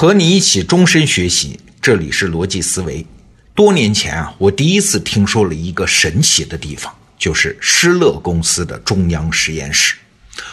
和你一起终身学习，这里是逻辑思维。多年前啊，我第一次听说了一个神奇的地方，就是施乐公司的中央实验室。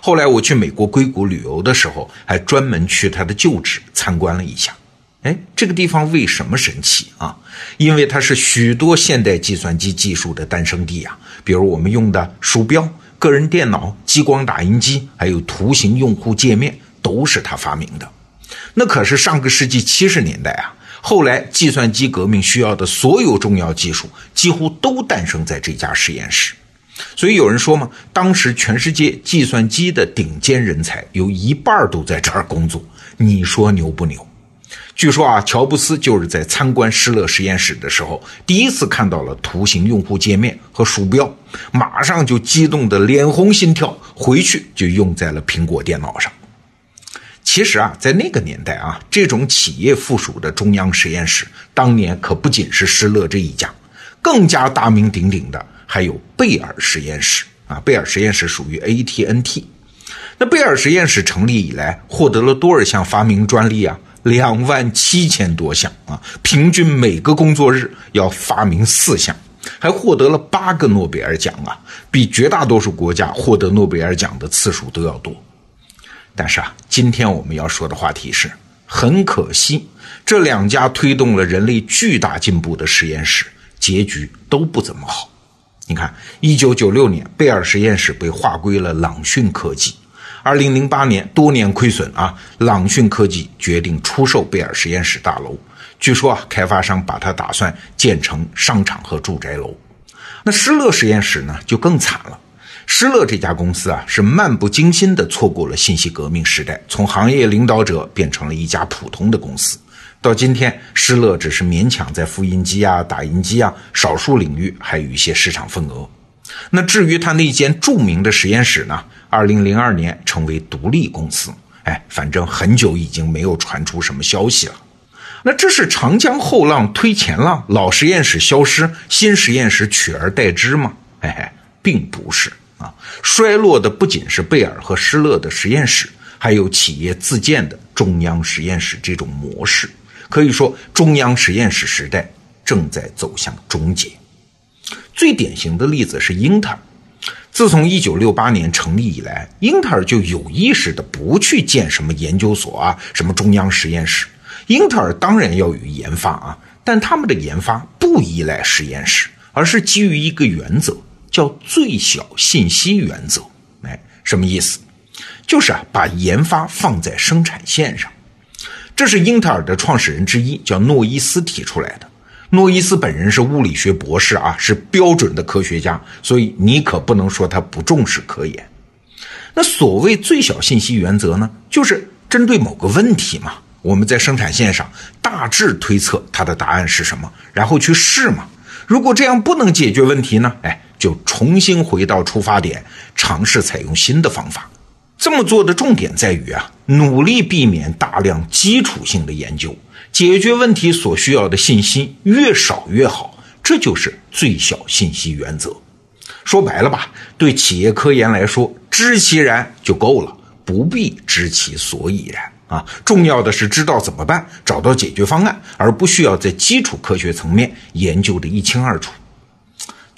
后来我去美国硅谷旅游的时候，还专门去他的旧址参观了一下。哎，这个地方为什么神奇啊？因为它是许多现代计算机技术的诞生地啊，比如我们用的鼠标、个人电脑、激光打印机，还有图形用户界面，都是他发明的。那可是上个世纪七十年代啊，后来计算机革命需要的所有重要技术几乎都诞生在这家实验室。所以有人说嘛，当时全世界计算机的顶尖人才有一半都在这儿工作。你说牛不牛？据说啊，乔布斯就是在参观施乐实验室的时候，第一次看到了图形用户界面和鼠标，马上就激动得脸红心跳，回去就用在了苹果电脑上。其实啊，在那个年代啊，这种企业附属的中央实验室，当年可不仅是施乐这一家，更加大名鼎鼎的还有贝尔实验室啊。贝尔实验室属于 AT&T。那贝尔实验室成立以来，获得了多少项发明专利啊？两万七千多项啊，平均每个工作日要发明四项，还获得了八个诺贝尔奖啊，比绝大多数国家获得诺贝尔奖的次数都要多。但是啊，今天我们要说的话题是，很可惜，这两家推动了人类巨大进步的实验室，结局都不怎么好。你看，一九九六年，贝尔实验室被划归了朗讯科技。二零零八年，多年亏损啊，朗讯科技决定出售贝尔实验室大楼。据说啊，开发商把它打算建成商场和住宅楼。那施乐实验室呢，就更惨了。施乐这家公司啊，是漫不经心地错过了信息革命时代，从行业领导者变成了一家普通的公司。到今天，施乐只是勉强在复印机啊、打印机啊少数领域还有一些市场份额。那至于他那间著名的实验室呢？二零零二年成为独立公司。哎，反正很久已经没有传出什么消息了。那这是长江后浪推前浪，老实验室消失，新实验室取而代之吗？嘿嘿，并不是。啊，衰落的不仅是贝尔和施乐的实验室，还有企业自建的中央实验室这种模式。可以说，中央实验室时代正在走向终结。最典型的例子是英特尔。自从1968年成立以来，英特尔就有意识的不去建什么研究所啊，什么中央实验室。英特尔当然要有研发啊，但他们的研发不依赖实验室，而是基于一个原则。叫最小信息原则，哎，什么意思？就是啊，把研发放在生产线上。这是英特尔的创始人之一，叫诺伊斯提出来的。诺伊斯本人是物理学博士啊，是标准的科学家，所以你可不能说他不重视科研。那所谓最小信息原则呢，就是针对某个问题嘛，我们在生产线上大致推测它的答案是什么，然后去试嘛。如果这样不能解决问题呢，哎。就重新回到出发点，尝试采用新的方法。这么做的重点在于啊，努力避免大量基础性的研究，解决问题所需要的信息越少越好。这就是最小信息原则。说白了吧，对企业科研来说，知其然就够了，不必知其所以然啊。重要的是知道怎么办，找到解决方案，而不需要在基础科学层面研究的一清二楚。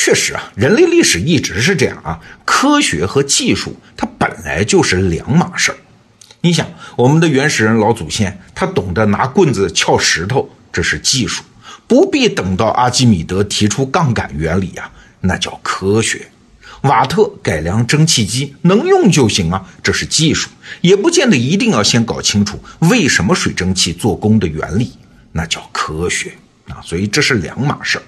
确实啊，人类历史一直是这样啊。科学和技术它本来就是两码事儿。你想，我们的原始人老祖先，他懂得拿棍子撬石头，这是技术；不必等到阿基米德提出杠杆原理啊，那叫科学。瓦特改良蒸汽机能用就行啊，这是技术，也不见得一定要先搞清楚为什么水蒸气做功的原理，那叫科学啊。所以这是两码事儿。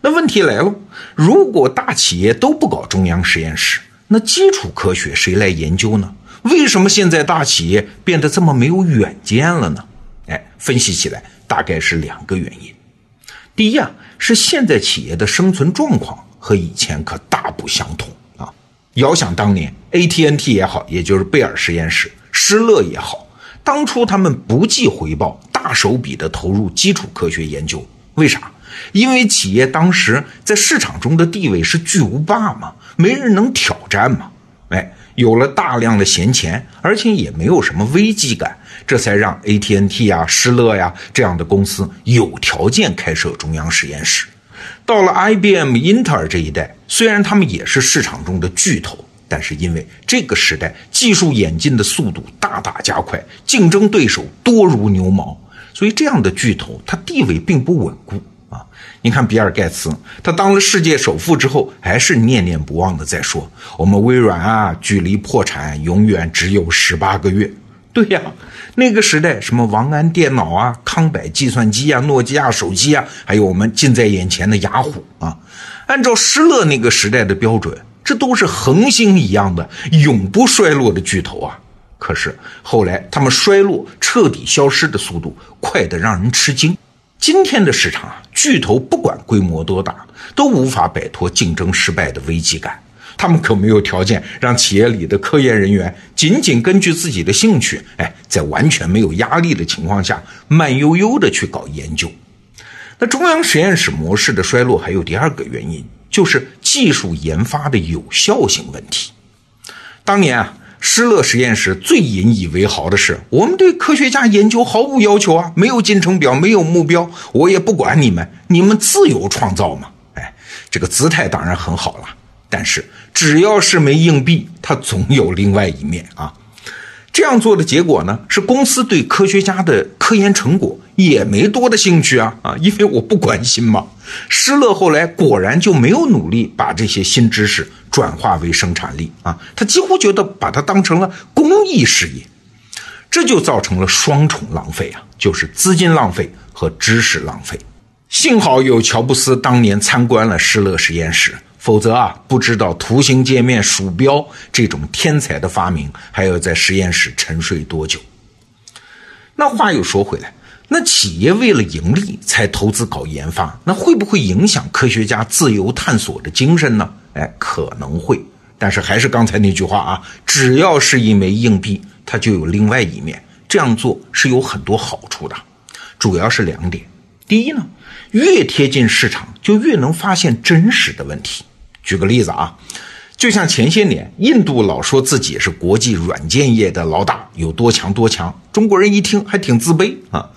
那问题来了，如果大企业都不搞中央实验室，那基础科学谁来研究呢？为什么现在大企业变得这么没有远见了呢？哎，分析起来大概是两个原因。第一啊，是现在企业的生存状况和以前可大不相同啊。遥想当年，AT&T 也好，也就是贝尔实验室、施乐也好，当初他们不计回报，大手笔的投入基础科学研究，为啥？因为企业当时在市场中的地位是巨无霸嘛，没人能挑战嘛。哎，有了大量的闲钱，而且也没有什么危机感，这才让 AT&T 啊、施乐呀这样的公司有条件开设中央实验室。到了 IBM、英特尔这一代，虽然他们也是市场中的巨头，但是因为这个时代技术演进的速度大大加快，竞争对手多如牛毛，所以这样的巨头它地位并不稳固。你看比尔盖茨，他当了世界首富之后，还是念念不忘的在说：“我们微软啊，距离破产永远只有十八个月。”对呀，那个时代，什么王安电脑啊、康柏计算机啊、诺基亚手机啊，还有我们近在眼前的雅虎啊，按照施乐那个时代的标准，这都是恒星一样的永不衰落的巨头啊。可是后来他们衰落、彻底消失的速度快得让人吃惊。今天的市场啊，巨头不管规模多大，都无法摆脱竞争失败的危机感。他们可没有条件让企业里的科研人员仅仅根据自己的兴趣，哎，在完全没有压力的情况下，慢悠悠的去搞研究。那中央实验室模式的衰落还有第二个原因，就是技术研发的有效性问题。当年啊，施乐实验室最引以为豪的是，我们对科学家研究毫无要求啊，没有进程表，没有目标，我也不管你们，你们自由创造嘛。哎，这个姿态当然很好了。但是，只要是枚硬币，它总有另外一面啊。这样做的结果呢，是公司对科学家的科研成果也没多的兴趣啊啊，因为我不关心嘛。施乐后来果然就没有努力把这些新知识转化为生产力啊，他几乎觉得把它当成了公益事业，这就造成了双重浪费啊，就是资金浪费和知识浪费。幸好有乔布斯当年参观了施乐实验室。否则啊，不知道图形界面、鼠标这种天才的发明还要在实验室沉睡多久。那话又说回来，那企业为了盈利才投资搞研发，那会不会影响科学家自由探索的精神呢？哎，可能会。但是还是刚才那句话啊，只要是一枚硬币，它就有另外一面。这样做是有很多好处的，主要是两点。第一呢，越贴近市场，就越能发现真实的问题。举个例子啊，就像前些年印度老说自己是国际软件业的老大，有多强多强，中国人一听还挺自卑啊。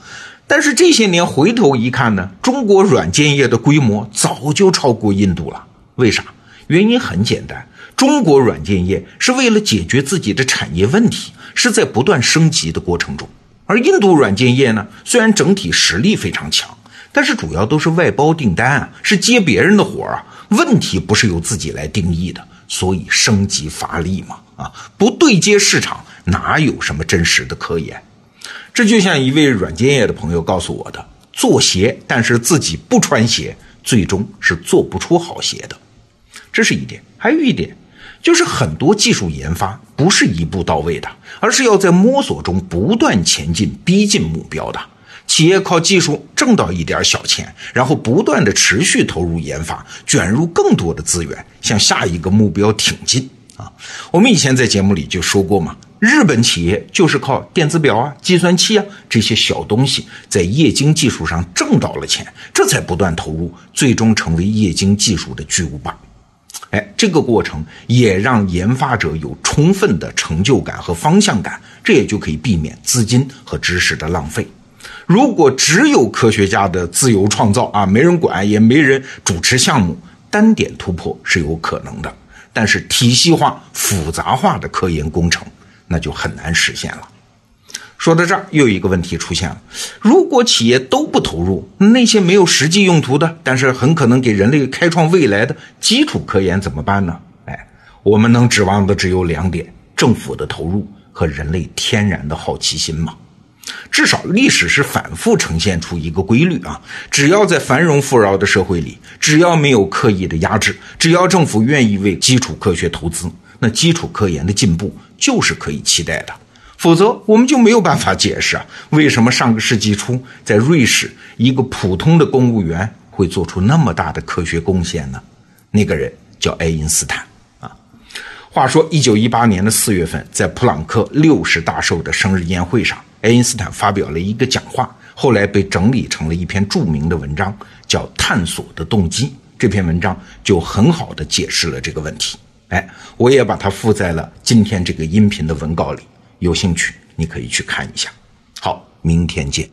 但是这些年回头一看呢，中国软件业的规模早就超过印度了。为啥？原因很简单，中国软件业是为了解决自己的产业问题，是在不断升级的过程中。而印度软件业呢，虽然整体实力非常强，但是主要都是外包订单啊，是接别人的活啊。问题不是由自己来定义的，所以升级乏力嘛，啊，不对接市场，哪有什么真实的科研？这就像一位软件业的朋友告诉我的：做鞋，但是自己不穿鞋，最终是做不出好鞋的。这是一点，还有一点，就是很多技术研发不是一步到位的，而是要在摸索中不断前进，逼近目标的。企业靠技术挣到一点小钱，然后不断的持续投入研发，卷入更多的资源，向下一个目标挺进啊！我们以前在节目里就说过嘛，日本企业就是靠电子表啊、计算器啊这些小东西，在液晶技术上挣到了钱，这才不断投入，最终成为液晶技术的巨无霸。哎，这个过程也让研发者有充分的成就感和方向感，这也就可以避免资金和知识的浪费。如果只有科学家的自由创造啊，没人管，也没人主持项目，单点突破是有可能的，但是体系化、复杂化的科研工程那就很难实现了。说到这儿，又有一个问题出现了：如果企业都不投入，那些没有实际用途的，但是很可能给人类开创未来的基础科研怎么办呢？哎，我们能指望的只有两点：政府的投入和人类天然的好奇心嘛。至少历史是反复呈现出一个规律啊，只要在繁荣富饶的社会里，只要没有刻意的压制，只要政府愿意为基础科学投资，那基础科研的进步就是可以期待的。否则，我们就没有办法解释啊，为什么上个世纪初在瑞士一个普通的公务员会做出那么大的科学贡献呢？那个人叫爱因斯坦啊。话说，一九一八年的四月份，在普朗克六十大寿的生日宴会上。爱因斯坦发表了一个讲话，后来被整理成了一篇著名的文章，叫《探索的动机》。这篇文章就很好的解释了这个问题。哎，我也把它附在了今天这个音频的文稿里，有兴趣你可以去看一下。好，明天见。